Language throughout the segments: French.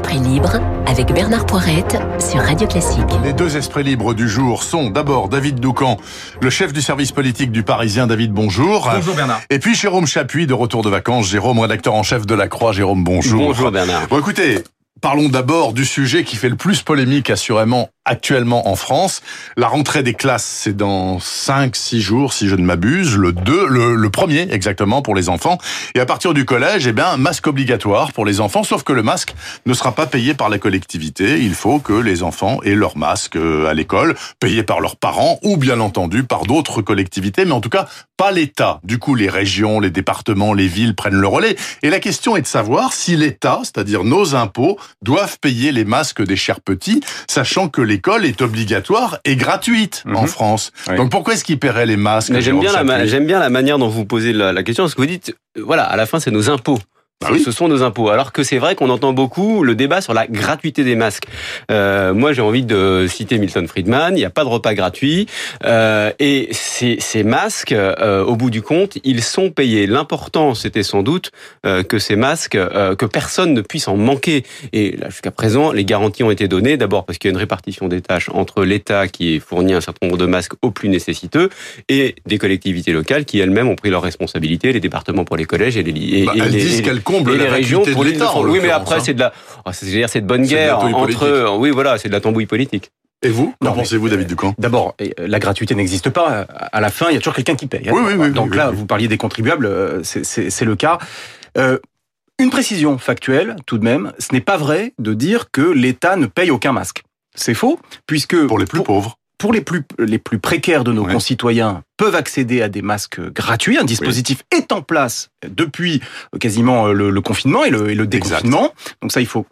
Esprit libre avec Bernard Poirette sur Radio Classique. Les deux esprits libres du jour sont d'abord David Doucan, le chef du service politique du Parisien. David, bonjour. Bonjour Bernard. Et puis Jérôme Chapuis, de retour de vacances. Jérôme, rédacteur en chef de La Croix. Jérôme, bonjour. Bonjour Bernard. Bon, écoutez, parlons d'abord du sujet qui fait le plus polémique assurément actuellement en France. La rentrée des classes, c'est dans 5 6 jours si je ne m'abuse, le 2 le, premier exactement pour les enfants. Et à partir du collège, eh bien masque obligatoire pour les enfants sauf que le masque ne sera pas payé par la collectivité, il faut que les enfants aient leur masque euh, à l'école, payé par leurs parents ou bien entendu par d'autres collectivités. Mais en tout cas pas l'État. Du coup, les régions, les départements, les villes prennent le relais. Et la question est de savoir si l'État, c'est-à-dire nos impôts, doivent payer les masques des chers petits, sachant que l'école est obligatoire et gratuite en Mhm. France. Oui. Donc pourquoi est-ce qu'ils paieraient les masques j'aime bien, la, bien la manière dont vous posez la, la question, parce que vous dites, voilà, à la fin, c'est nos impôts. Bah oui. Ce sont nos impôts. Alors que c'est vrai qu'on entend beaucoup le débat sur la gratuité des masques. Euh, moi, j'ai envie de citer Milton Friedman. Il n'y a pas de repas gratuit. Euh, et ces, ces masques, euh, au bout du compte, ils sont payés. L'important, c'était sans doute euh, que ces masques, euh, que personne ne puisse en manquer. Et là, jusqu'à présent, les garanties ont été données. D'abord parce qu'il y a une répartition des tâches entre l'État qui fournit un certain nombre de masques aux plus nécessiteux et des collectivités locales qui elles-mêmes ont pris leurs responsabilités, les départements pour les collèges et les, et, Bah, et les- disent et- qu'elles et la les régions pour de l'État. Oui, mais après hein. c'est de la, oh, c'est, je veux dire, c'est de bonne de guerre tambouille entre, politique. oui voilà, c'est de la tambouille politique. Et vous Qu'en pensez-vous, David Ducamp? D'abord, euh, la gratuité n'existe pas. À la fin, il y a toujours quelqu'un qui paye. hein. Oui, oui, oui, Donc là, vous parliez des contribuables, euh, c'est- le cas. Euh, une précision factuelle, tout de même, ce n'est pas vrai de dire que l'État ne paye aucun masque. C'est faux, puisque Pour les plus pauvres. Pour les plus, les plus précaires de nos Ouais. concitoyens peuvent accéder à des masques gratuits. Un dispositif est en place depuis euh, quasiment euh, le, le confinement et le, et le déconfinement. Donc ça, il faut,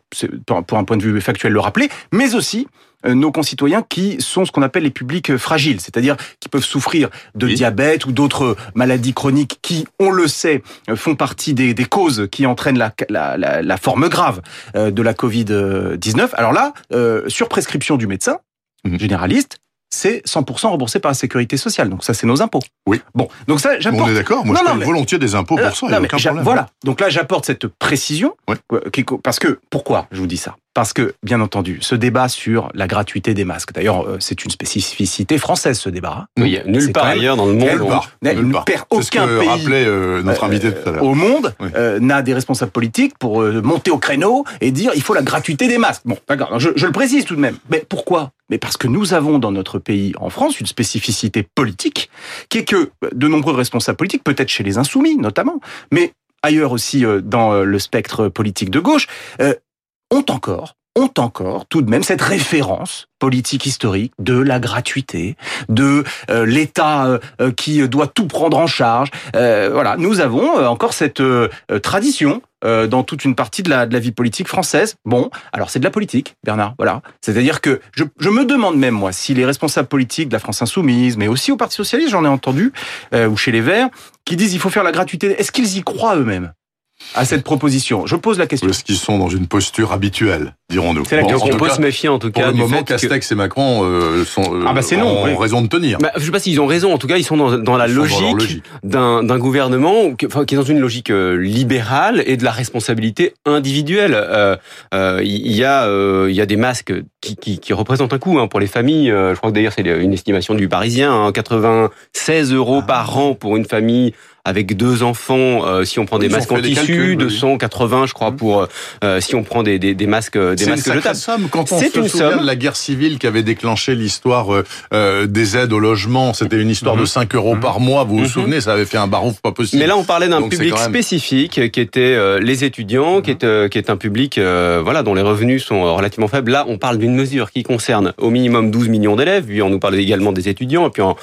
pour un point de vue factuel, le rappeler. Mais aussi euh, nos concitoyens qui sont ce qu'on appelle les publics fragiles, c'est-à-dire qui peuvent souffrir de Oui. diabète ou d'autres maladies chroniques qui, on le sait, font partie des, des causes qui entraînent la, la, la, la forme grave de la Covid-19. Alors là, euh, sur prescription du médecin Mhm. généraliste, c'est 100% remboursé par la sécurité sociale. Donc ça, c'est nos impôts. Oui. Bon, donc ça, On j'apporte. est d'accord Moi, Non, je non, mais- volontiers des impôts pour ça, il n'y a Non, aucun j'a- problème. Voilà. Donc là, j'apporte cette précision. Ouais. euh, Parce que, pourquoi je vous dis ça? Parce que, bien entendu, ce débat sur la gratuité des masques, d'ailleurs, euh, c'est une spécificité française, ce débat. hein. Oui, nulle part ailleurs dans le monde. Nulle on- part. Nulle part. C'est ce aucun que pays. rappelait euh, notre invité tout à l'heure. au monde Oui. euh, n'a des responsables politiques pour euh, monter au créneau et dire il faut la gratuité des masques. Bon, d'accord, je, je le précise tout de même. Mais pourquoi? Mais parce que nous avons dans notre pays, en France, une spécificité politique qui est que de nombreux responsables politiques, peut-être chez les insoumis notamment, mais ailleurs aussi euh, dans euh, le spectre politique de gauche, euh, ont encore ont encore tout de même cette référence politique historique de la gratuité, de euh, l'État euh, euh, qui doit tout prendre en charge. Euh, voilà, nous avons euh, encore cette euh, tradition dans toute une partie de la, de la vie politique française. Bon, alors c'est de la politique, Bernard. Voilà, c'est-à-dire que je, je me demande même moi si les responsables politiques de la France insoumise, mais aussi au Parti socialiste, j'en ai entendu, ou chez les Verts, qui disent il faut faire la gratuité. Est-ce qu'ils y croient eux-mêmes? À cette proposition Je pose la question. Est-ce qu'ils sont dans une posture habituelle, dirons-nous C'est la Bon, question. en on tout peut cas, se méfier en tout Pour cas le du moment, fait que- Castex et Macron euh, sont, euh, Ah bah c'est non, ont oui. raison de tenir. Bah, je sais pas s'ils ont raison. En tout cas, ils sont dans, dans la Ils logique, logique. d'un d'un gouvernement qui, enfin, qui est dans une logique euh, libérale et de la responsabilité individuelle. Euh, euh, Il y, a, euh, il y a des masques qui, qui, qui représentent un coût hein, pour les familles. Euh, Je crois que d'ailleurs c'est une estimation du Parisien, hein, 96 euros Ah. par an pour une famille avec deux enfants. euh, si on prend des Ils masques en tissu, calculs, oui. 280, je crois, pour euh, si on prend des, des, des masques, des C'est une masques jetables. somme. Quand on C'est se une somme. de la guerre civile qui avait déclenché l'histoire euh, euh, des aides au logement, c'était une histoire de Mhm. 5 euros par mois. Vous vous souvenez, ça avait fait un barouf pas possible. Mais là, on parlait d'un public même- spécifique qui était euh, les étudiants, qui est euh, qui est un public euh, voilà dont les revenus sont euh, relativement faibles. Là, on parle d'une mesure qui concerne au minimum 12 millions d'élèves. Puis on nous parle également des étudiants. Et puis on,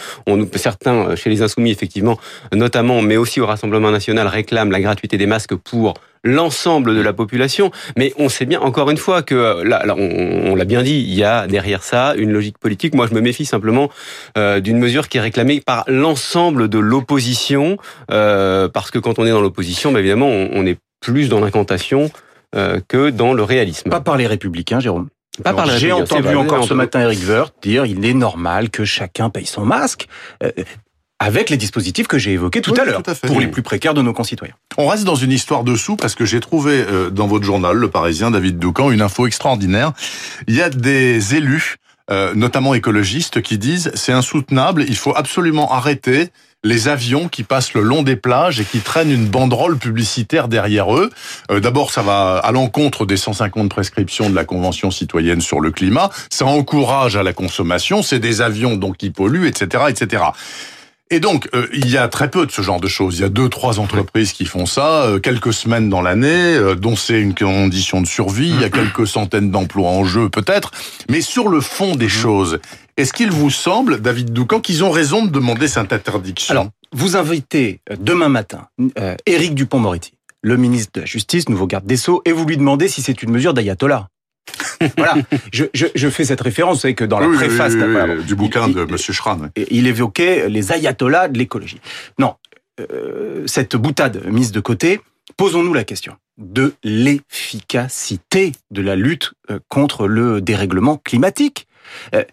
certains euh, chez les insoumis effectivement, notamment, mais aussi au Rassemblement national réclament la gratuité des masques pour l'ensemble de la population. Mais on sait bien, encore une fois, que là, là, on, on l'a bien dit, il y a derrière ça une logique politique. Moi, je me méfie simplement euh, d'une mesure qui est réclamée par l'ensemble de l'opposition, euh, parce que quand on est dans l'opposition, bah, évidemment, on, on est plus dans l'incantation euh, que dans le réalisme. Pas par les républicains, Jérôme. J'ai entendu encore ce matin Eric Woerth dire il est normal que chacun paye son masque. Euh, avec les dispositifs que j'ai évoqués tout Oui, à l'heure, pour les plus précaires de nos concitoyens. On reste dans une histoire dessous parce que j'ai trouvé euh, dans votre journal, Le Parisien, David Doucan, une info extraordinaire. Il y a des élus, euh, notamment écologistes, qui disent c'est insoutenable, il faut absolument arrêter les avions qui passent le long des plages et qui traînent une banderole publicitaire derrière eux. Euh, D'abord, ça va à l'encontre des 150 prescriptions de la Convention citoyenne sur le climat. Ça encourage à la consommation. C'est des avions donc qui polluent, etc., etc. Et donc, euh, il y a très peu de ce genre de choses. Il y a deux, trois entreprises qui font ça, euh, quelques semaines dans l'année, euh, dont c'est une condition de survie. Il y a quelques centaines d'emplois en jeu, peut-être. Mais sur le fond des choses, est-ce qu'il vous semble, David Doucan, qu'ils ont raison de demander cette interdiction? Alors, vous invitez euh, demain matin euh, Éric Dupont-Moretti, le ministre de la Justice, nouveau garde des Sceaux, et vous lui demandez si c'est une mesure d'ayatollah. voilà, je, je, je fais cette référence, vous savez que dans la Oui, préface oui, oui, du bouquin il- de Monsieur. Et il évoquait les ayatollahs de l'écologie. Non, euh, cette boutade mise de côté, posons-nous la question de l'efficacité de la lutte euh, contre le dérèglement climatique. Euh,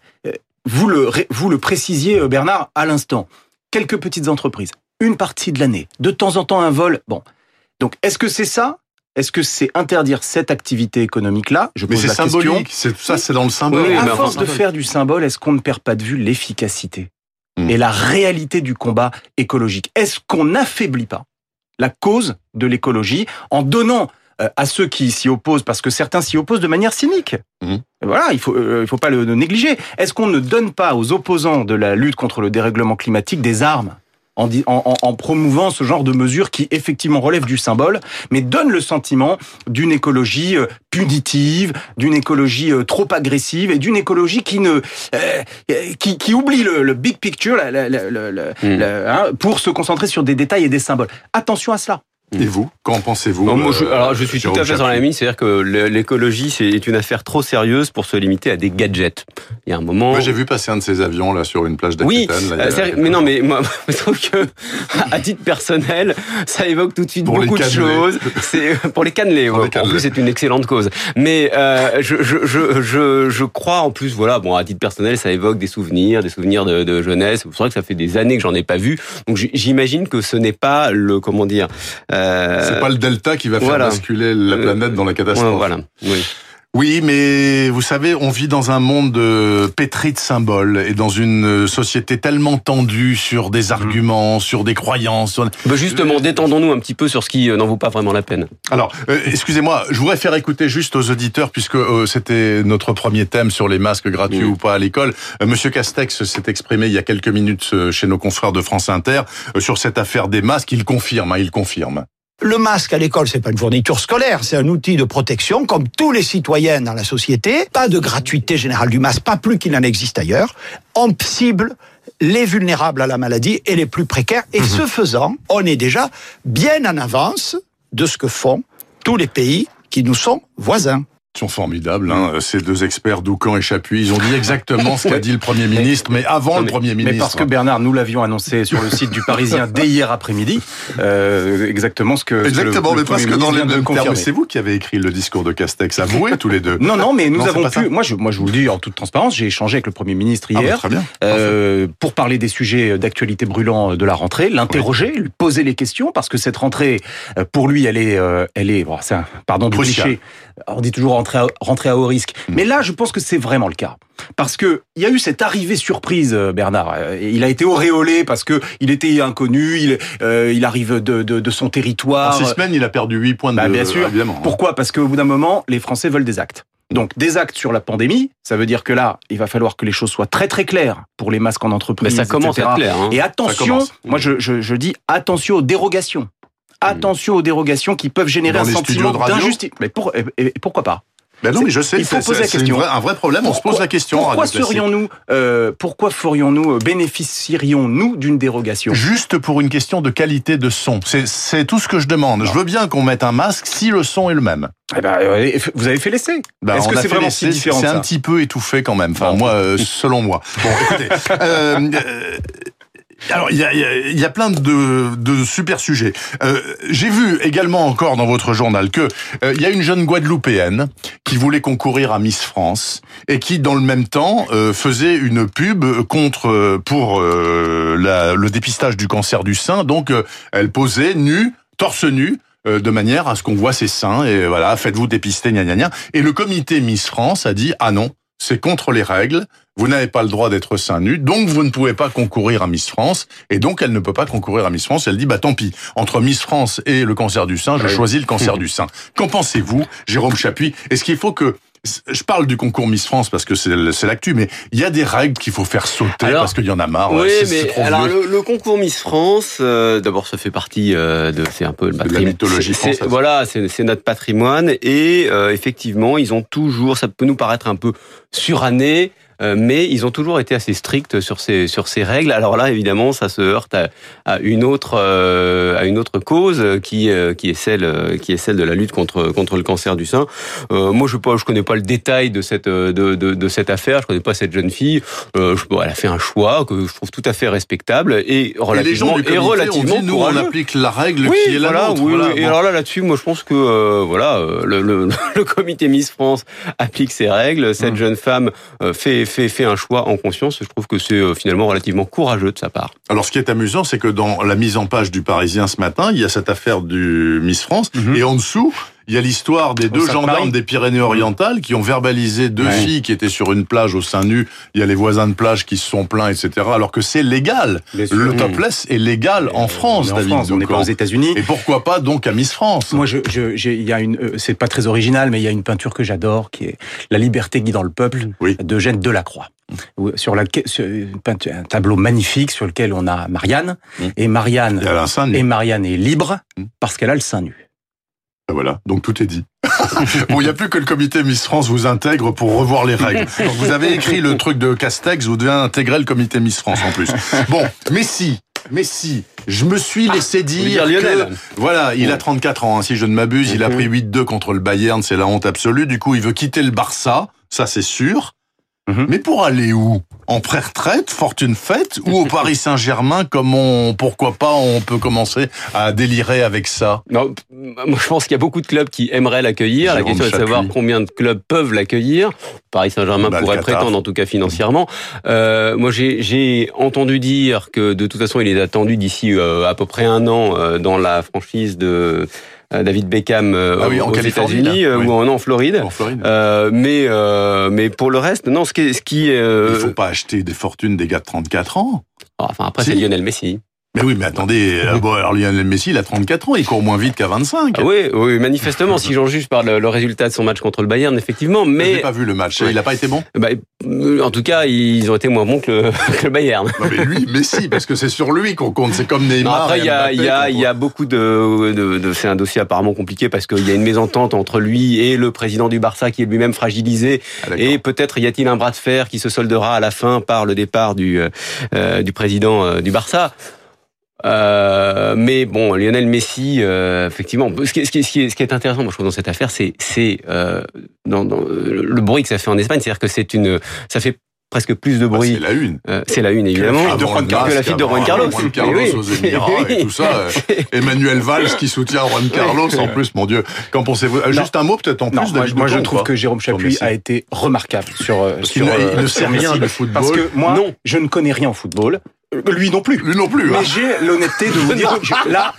Vous le, vous le précisiez, Bernard, à l'instant. Quelques petites entreprises, une partie de l'année, de temps en temps un vol. Bon, donc est-ce que c'est ça Est-ce que c'est interdire cette activité économique-là? Je Mais pose c'est la question. symbolique. C'est ça, c'est dans le symbole. Oui, à mais force de faire du symbole, est-ce qu'on ne perd pas de vue l'efficacité Hmm. et la réalité du combat écologique? Est-ce qu'on n'affaiblit pas la cause de l'écologie en donnant euh, à ceux qui s'y opposent, parce que certains s'y opposent de manière cynique? Hmm. Voilà, il faut, euh, il faut pas le, le négliger. Est-ce qu'on ne donne pas aux opposants de la lutte contre le dérèglement climatique des armes? En, en, en- promouvant ce genre de mesures qui effectivement relèvent du symbole, mais donnent le sentiment d'une écologie euh, punitive, d'une écologie euh, trop agressive et d'une écologie qui ne euh, euh, qui, qui oublie le, le big picture la- la- la- la- la- Hmm. hein, pour se concentrer sur des détails et des symboles. Attention à cela. Et vous, qu'en pensez-vous moi, je, euh, alors, je suis tout à fait dans la ligne, c'est-à-dire que l'écologie, c'est une affaire trop sérieuse pour se limiter à des gadgets. Il y a un moment. Moi, j'ai vu passer un de ces avions là sur une plage Oui, d'Aquitaine. là, y euh, a- c'est- mais non, mais moi, je trouve que, à titre personnel, ça évoque tout de suite Pour beaucoup de choses. C'est pour les cannelés. Pour ouais. les cannelés. En plus, c'est une excellente cause. Mais euh, je, je, je, je, je crois en plus, voilà, bon, à titre personnel, ça évoque des souvenirs, des souvenirs de, de jeunesse. C'est vrai que ça fait des années que j'en ai pas vu. Donc, j'imagine que ce n'est pas le, comment dire. Euh, C'est pas le delta qui va faire voilà. basculer la Euh, planète dans la catastrophe. ouais, voilà. Oui. Oui, mais vous savez, on vit dans un monde euh, pétri de symboles et dans une société tellement tendue sur des arguments, sur des croyances. sur- Bah, justement, détendons-nous un petit peu sur ce qui euh, n'en vaut pas vraiment la peine. Alors, euh, excusez-moi, je voudrais faire écouter juste aux auditeurs, puisque euh, c'était notre premier thème sur les masques gratuits Oui. ou pas à l'école. Euh, Monsieur Castex s'est exprimé il y a quelques minutes euh, chez nos confrères de France Inter euh, sur cette affaire des masques. Il confirme, hein, il confirme. Le masque à l'école, c'est pas une fourniture scolaire, c'est un outil de protection comme tous les citoyens dans la société. Pas de gratuité générale du masque, pas plus qu'il n'en existe ailleurs. On cible les vulnérables à la maladie et les plus précaires. Et ce faisant, on est déjà bien en avance de ce que font tous les pays qui nous sont voisins. Sont formidables, hein, ces deux experts, Doucan et Chapuis. Ils ont dit exactement ce qu'a dit le Premier ministre, mais avant Non, le Premier ministre. Mais parce que Bernard, nous l'avions annoncé sur le site du Parisien dès hier après-midi, euh, exactement ce que. le- Exactement, le mais parce Premier que dans les mêmes termes, c'est vous qui avez écrit le discours de Castex, avouez tous les deux. Non, non, mais nous Non, avons pu. Moi je, moi, je vous le dis en toute transparence, j'ai échangé avec le Premier ministre Ah bah, hier très bien. euh, pour parler des sujets d'actualité brûlants de la rentrée, l'interroger, lui poser les questions, parce que cette rentrée, euh, pour lui, elle est, euh, elle est, bon, un, pardon du cliché. On dit toujours rentrer à, rentrer à haut risque, Mm. mais là, je pense que c'est vraiment le cas, parce que il y a eu cette arrivée surprise, euh, Bernard. Euh, Il a été auréolé parce que il était inconnu, il, euh, il arrive de, de, de son En territoire. six semaines, il a perdu 8 points de Bah, bien sûr. évidemment. Pourquoi? Parce qu'au bout d'un moment, les Français veulent des actes. Donc des actes sur la pandémie, ça veut dire que là, il va falloir que les choses soient très très claires pour les masques en Mais entreprise. ça commence etc. à être clair. Hein. Et attention, moi je, je, je dis attention aux dérogations. Attention aux dérogations qui peuvent générer Dans un sentiment d'injustice. Mais pour, et- et pourquoi pas Ben non, mais je sais, il faut poser la question. vraie- un vrai problème. on se pose la question. Pourquoi serions-nous, euh, pourquoi ferions-nous, euh, bénéficierions-nous d'une dérogation? Juste pour une question de qualité de son. C'est- tout ce que je demande. Je veux bien qu'on mette un masque si le son est le même. Eh ben, euh, Vous avez fait l'essai. Ben, Est-ce que a c'est vraiment si différent C'est un petit peu étouffé quand même. Enfin, Bon. moi, euh, selon moi. Bon, écoutez. euh, euh, alors, il y a, y a- y a plein de, de super sujets. Euh, J'ai vu également encore dans votre journal que euh, il y a une jeune Guadeloupéenne qui voulait concourir à Miss France et qui, dans le même temps, euh, faisait une pub contre euh, pour euh, le dépistage du cancer du sein. Donc, elle posait nue, torse nu. de manière à ce qu'on voit ses seins et voilà faites-vous dépister gna gna gna et le comité Miss France a dit ah non c'est contre les règles. Vous n'avez pas le droit d'être seins nus donc vous ne pouvez pas concourir à Miss France et donc elle ne peut pas concourir à Miss France. Elle dit bah tant pis. Entre Miss France et le cancer du sein je choisis le cancer du sein. Qu'en pensez-vous Jérôme Chapuis? Est-ce qu'il faut que je parle du concours Miss France parce que c'est l'actu, mais il y a des règles qu'il faut faire sauter Alors, parce qu'il y en a marre. Oui, mais trop alors le, le concours Miss France, euh, d'abord ça fait partie euh, de, c'est un peu le de la mythologie française. Voilà, c'est c'est notre patrimoine et euh, effectivement ils ont toujours, ça peut nous paraître un peu suranné. Euh, Mais ils ont toujours été assez stricts sur ces sur ces règles. Alors là, évidemment, ça se heurte à, à une autre euh, à une autre cause qui euh, qui est celle qui est celle de la lutte contre contre le cancer du sein. Moi, je pas je connais pas le détail de cette de, de, de cette affaire. Je connais pas cette jeune fille. Je- bon, elle a fait un choix que je trouve tout à fait respectable et Et les relativement gens et relativement dit, nous, on applique la règle Oui, qui est la voilà, nôtre. oui, voilà. oui. Et alors là, là-dessus, moi, je pense que euh, voilà, le, le, le comité Miss France applique ses règles. Cette Mm. jeune femme fait, fait, fait un choix en conscience. Je trouve que c'est euh, finalement relativement courageux de sa part. Alors, ce qui est amusant, c'est que dans la mise en page du Parisien ce matin, il y a cette affaire du Miss France, Mhm. et en dessous, il y a l'histoire des deux gendarmes des Pyrénées-Orientales qui ont verbalisé deux Ouais. filles qui étaient sur une plage au sein nu. Il y a les voisins de plage qui se sont plaints, etc. Alors que c'est légal. Le topless est légal en France, on est en David France, on n'est pas aux États-Unis. Et pourquoi pas donc à Miss France Moi, je, je, j'ai- il y a une, euh, c'est pas très original, mais il y a une peinture que j'adore, qui est La liberté guidant le peuple, Oui. d'Eugène Delacroix. Sur la, sur une peinture- un tableau magnifique sur lequel on a Marianne, Mm. et Marianne, et Marianne est libre Mm. parce qu'elle a le sein nu. Ben Voilà, donc tout est dit. bon, il n'y a plus que le comité Miss France vous intègre pour revoir les règles. Donc vous avez écrit le truc de Castex, vous devez intégrer le comité Miss France en plus. Bon, Messi, Messi, je me suis laissé voulez dire, dire Lionel que, voilà, il a 34 ans, hein, si je ne m'abuse, il a pris 8-2 contre le Bayern, c'est la honte absolue. Du coup, il veut quitter le Barça, ça c'est sûr. Mhm. Mais pour aller où? En pré-retraite, fortune faite, ou au Paris Saint-Germain, comme on, pourquoi pas, on peut commencer à délirer avec ça? Non, je pense qu'il y a beaucoup de clubs qui aimeraient l'accueillir. La question est de savoir combien de clubs peuvent l'accueillir. Paris Saint-Germain Bah, le pourrait prétendre, en tout cas financièrement. Euh, moi, j'ai j'ai entendu dire que de toute façon, il est attendu d'ici euh, à peu près un an euh, dans la franchise de David Beckham euh, Ah oui, en aux États-Unis euh, Oui. ou en, en Floride. En Floride Euh, mais euh, mais pour le reste, non. Ce qui, ce qui euh, Il faut pas acheter des fortunes des gars de 34 ans. ah, enfin après Si. c'est Lionel Messi. Mais oui, mais attendez, euh, bon, alors Lionel Messi, il a 34 ans, il court moins vite qu'à 25. Ah oui, oui, manifestement, si j'en juge par le, le résultat de son match contre le Bayern, effectivement. Mais j'ai Mais pas vu le match, Ouais. il a pas été bon? bah, en tout cas, ils ont été moins bons que le, que le Bayern. Non mais lui, Messi, parce que c'est sur lui qu'on compte, c'est comme Non, Neymar. après, il y a, y a, y a beaucoup de, de, de- c'est un dossier apparemment compliqué parce qu'il y a une mésentente entre lui et le président du Barça qui est lui-même fragilisé Ah, et peut-être y a-t-il un bras de fer qui se soldera à la fin par le départ du euh, euh, du président euh, du Barça. Euh, mais bon, Lionel Messi, euh, effectivement, ce qui, est, ce, qui est, ce, qui est, ce qui est intéressant, moi je trouve dans cette affaire, c'est c'est euh, dans, dans le bruit que ça fait en Espagne, c'est-à-dire que c'est une, ça fait presque plus de Bah, bruit. c'est la une. Euh, c'est la une évidemment. Que la fille de Juan Carlos. Juan Carlos Oui. aux Émirats et Oui. tout ça. euh, Emmanuel Valls qui soutient Juan Carlos en plus, mon Dieu. Qu'en pensez-vous? Euh, Juste un mot peut-être en plus, Non, moi, David moi, je trouve que Jérôme Chapuis a été remarquable sur, Parce sur qu'il ne- il euh, ne sait rien de football. Parce que moi, Non. je ne connais rien au football. Lui non plus. Lui non plus. hein. Mais j'ai l'honnêteté de vous dire, je- là,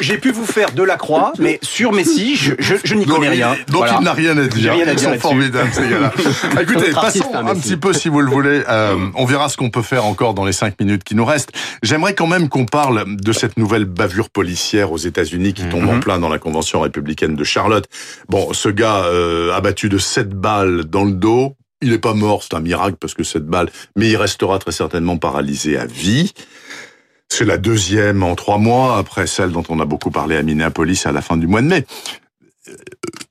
j'ai pu vous faire de la croix, mais sur Messi, je, je, je n'y connais rien. Donc Voilà. il n'a rien à dire. J'ai rien à Ils sont formidables ces gars-là. Écoutez, passons un Messi. petit peu si vous le voulez. Euh, on verra ce qu'on peut faire encore dans les cinq minutes qui nous restent. J'aimerais quand même qu'on parle de cette nouvelle bavure policière aux États-Unis qui tombe en Mhm. plein dans la convention républicaine de Charlotte. Bon, ce gars euh, abattu de sept balles dans le dos. Il n'est pas mort, c'est un miracle parce que sept balles, mais il restera très certainement paralysé à vie. C'est la deuxième en trois mois, après celle dont on a beaucoup parlé à Minneapolis à la fin du mois de mai.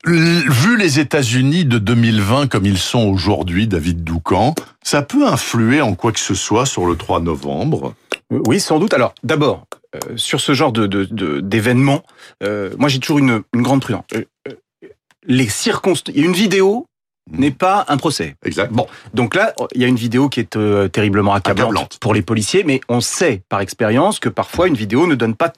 Vu les États-Unis de 2020 comme ils sont aujourd'hui, David Doucan, ça peut influer en quoi que ce soit sur le 3 novembre? Oui, sans doute. Alors, d'abord, euh, sur ce genre de d'événements, euh, moi j'ai toujours une, grande prudence. Euh, les circonstances. Il y a une vidéo. N'est pas un procès. Exact. Bon, donc là, il y a une vidéo qui est euh, terriblement accablante, Accablante. pour les policiers, mais on sait par expérience que parfois une vidéo ne donne pas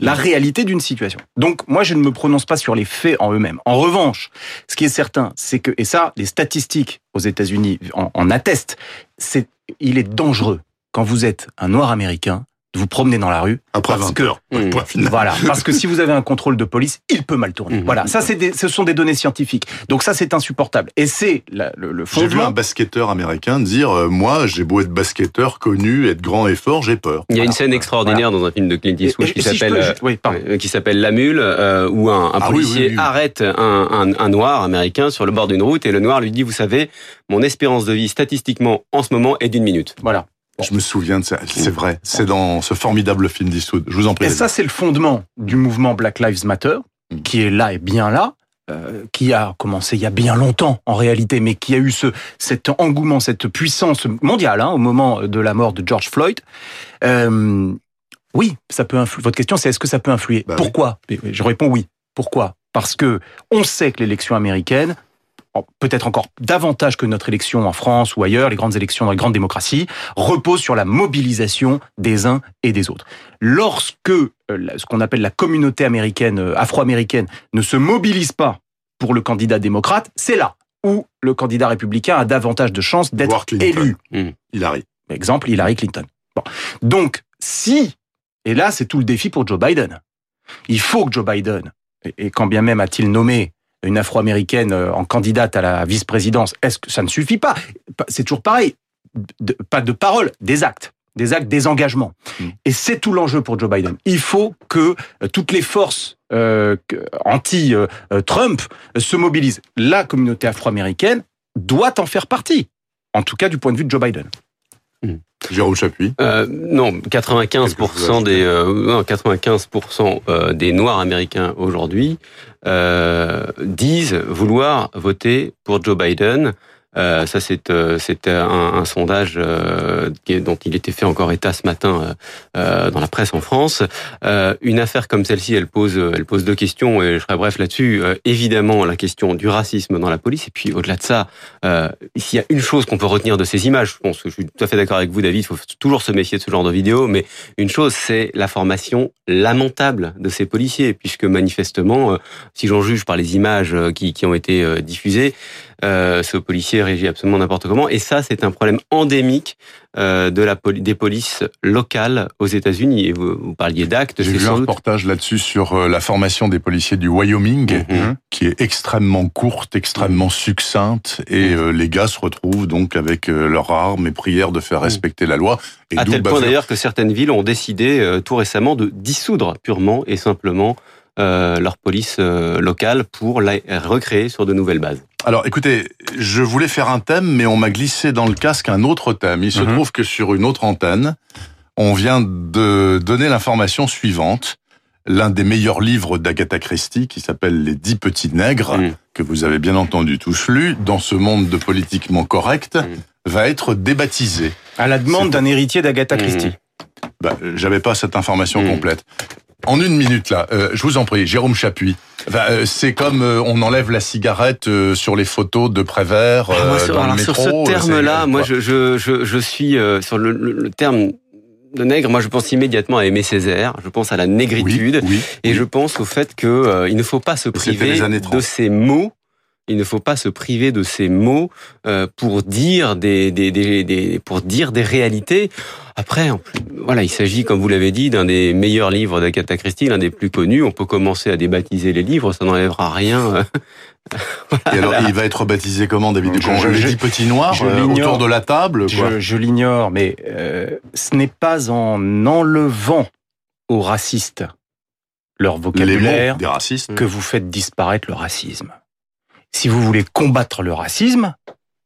la réalité d'une situation. Donc moi je ne me prononce pas sur les faits en eux-mêmes. En revanche, ce qui est certain, c'est que et ça les statistiques aux États-Unis en, en attestent, c'est il est dangereux quand vous êtes un noir américain vous promener dans la rue Après parce 20 que heures. Mmh. voilà, parce que si vous avez un contrôle de police, il peut mal tourner. Mhm. Voilà, ça c'est des, ce sont des données scientifiques. Donc ça c'est insupportable. Et c'est la- le, le J'ai vu un basketteur américain dire euh, Moi, j'ai beau être basketteur, connu, être grand et fort, j'ai peur. Il y a une scène extraordinaire dans un film de Clint Eastwood et- qui si s'appelle euh, oui. Ouais, qui s'appelle La Mule, euh, où un, un Ah oui, policier oui, oui. arrête un, un, un noir américain sur le bord d'une route et le noir lui dit, vous savez, mon espérance de vie statistiquement en ce moment est d'une minute. Voilà. Je me souviens de ça. C'est vrai. C'est dans ce formidable film d'Eastwood. Je vous en prie. Et ça, c'est le fondement du mouvement Black Lives Matter, Mm. qui est là et bien là, euh, qui a commencé il y a bien longtemps en réalité, mais qui a eu ce, cet engouement, cette puissance mondiale hein, au moment de la mort de George Floyd. Euh, oui, ça peut influer. Votre question, c'est est-ce que ça peut influer? Bah. Pourquoi? Je réponds oui. Pourquoi? Parce que on sait que l'élection américaine, peut-être encore davantage que notre élection en France ou ailleurs, les grandes élections dans les grandes démocraties, repose sur la mobilisation des uns et des autres. Lorsque euh, ce qu'on appelle la communauté américaine, euh, afro-américaine, ne se mobilise pas pour le candidat démocrate, c'est là où le candidat républicain a davantage de chances d'être élu. Il arrive. Exemple, Hillary Clinton. Bon. Donc, si, et là c'est tout le défi pour Joe Biden, il faut que Joe Biden, et, et quand bien même a-t-il nommé une afro-américaine euh, en candidate à la vice-présidence, est-ce que ça ne suffit pas? C'est toujours pareil, De- pas de paroles, des actes. Des actes, des engagements. Mm. Et c'est tout l'enjeu pour Joe Biden. Il faut que euh, toutes les forces euh, anti-Trump se mobilisent. La communauté afro-américaine doit en faire partie. En tout cas, du point de vue de Joe Biden. Jérôme Chapuis. Euh, non, 95% des euh, non, 95% euh, des Noirs américains aujourd'hui euh, disent vouloir voter pour Joe Biden. Euh, ça, c'est euh, un, un sondage euh, dont il était fait encore état ce matin euh, euh, dans la presse en France. Une affaire comme celle-ci, elle pose, elle pose deux questions et je serai bref là-dessus. Évidemment, la question du racisme dans la police et puis au-delà de ça, s'il y a une chose qu'on peut retenir de ces images, je pense que je suis tout à fait d'accord avec vous, David, il faut toujours se méfier de ce genre de vidéos, mais une chose, c'est la formation lamentable de ces policiers, puisque manifestement, si j'en juge par les images qui, qui ont été diffusées, euh, ce policier régit absolument n'importe comment. Et ça, c'est un problème endémique euh, de la poli- des polices locales aux États-Unis. Et vous, vous parliez d'actes, J'ai c'est vu un doute. reportage là-dessus sur euh, la formation des policiers du Wyoming, Mhm. qui est extrêmement courte, extrêmement succincte, et Mhm. euh, les gars se retrouvent donc avec leurs armes et prières de faire respecter la loi. Et À tel point d'ailleurs que certaines villes ont décidé euh, tout récemment de dissoudre purement et simplement euh, leur police euh, locale pour la recréer sur de nouvelles bases. Alors écoutez, je voulais faire un thème, mais on m'a glissé dans le casque un autre thème. Il se Mhm. trouve que sur une autre antenne, on vient de donner l'information suivante. L'un des meilleurs livres d'Agatha Christie, qui s'appelle Les Dix Petits Nègres, Mhm. que vous avez bien entendu tous lu, dans ce monde de politiquement correct, Mhm. va être débaptisé. À la demande d'un héritier d'Agatha Mhm. Christie. Bah, j'avais pas cette information complète. En une minute là, euh, je vous en prie, Jérôme Chapuis. Bah, euh, c'est comme euh, on enlève la cigarette euh, sur les photos de Prévert euh, Ah, moi, sur, dans le alors, sur métro. ce euh, terme-là, c'est- moi, je, je, je, je suis euh, sur le, le- le terme de nègre. Moi, je pense immédiatement à Aimé Césaire. Je pense à la négritude. Oui, oui, Et oui. je pense au fait que euh, il ne faut pas se priver les années 30. de ces mots. Il ne faut pas se priver de ces mots euh, pour dire des, des, des, des- pour dire des réalités. Après, voilà, il s'agit, comme vous l'avez dit, d'un des meilleurs livres d'Agatha Christie, l'un des plus connus. On peut commencer à débaptiser les livres, ça n'enlèvera rien. Et alors, il va être baptisé comment, David Je- je- je- dix petits noirs je euh, autour de la table quoi. Je, je l'ignore, mais euh, ce n'est pas en enlevant aux racistes leur vocabulaire des racistes. que vous faites disparaître le racisme. Si vous voulez combattre le racisme,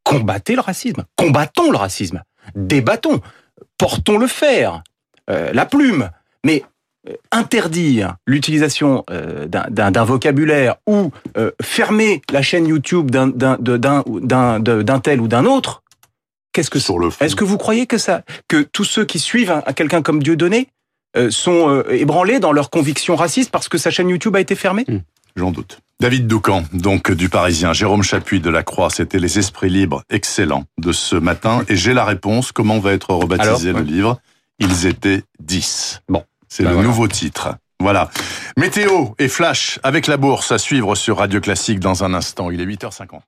combattez le racisme. Combattons le racisme. Débattons. Portons le fer, euh, la plume. Mais euh, interdire l'utilisation euh, d'un- vocabulaire ou fermer la chaîne YouTube d'un tel ou d'un autre, qu'est-ce que Sur le. Est-ce que vous croyez que ça, que tous ceux qui suivent un- quelqu'un comme Dieudonné euh, sont ébranlés dans leurs convictions racistes parce que sa chaîne YouTube a été fermée? J'en doute. David Doucan, donc du Parisien, Jérôme Chapuis de la Croix, c'était les esprits libres excellents de ce matin. Et j'ai la réponse. Comment va être rebaptisé Alors, le livre? Ils étaient 10. Bon. C'est Ben le voilà. nouveau titre. Voilà. Météo et flash avec la bourse à suivre sur Radio Classique dans un instant. Il est 8h59.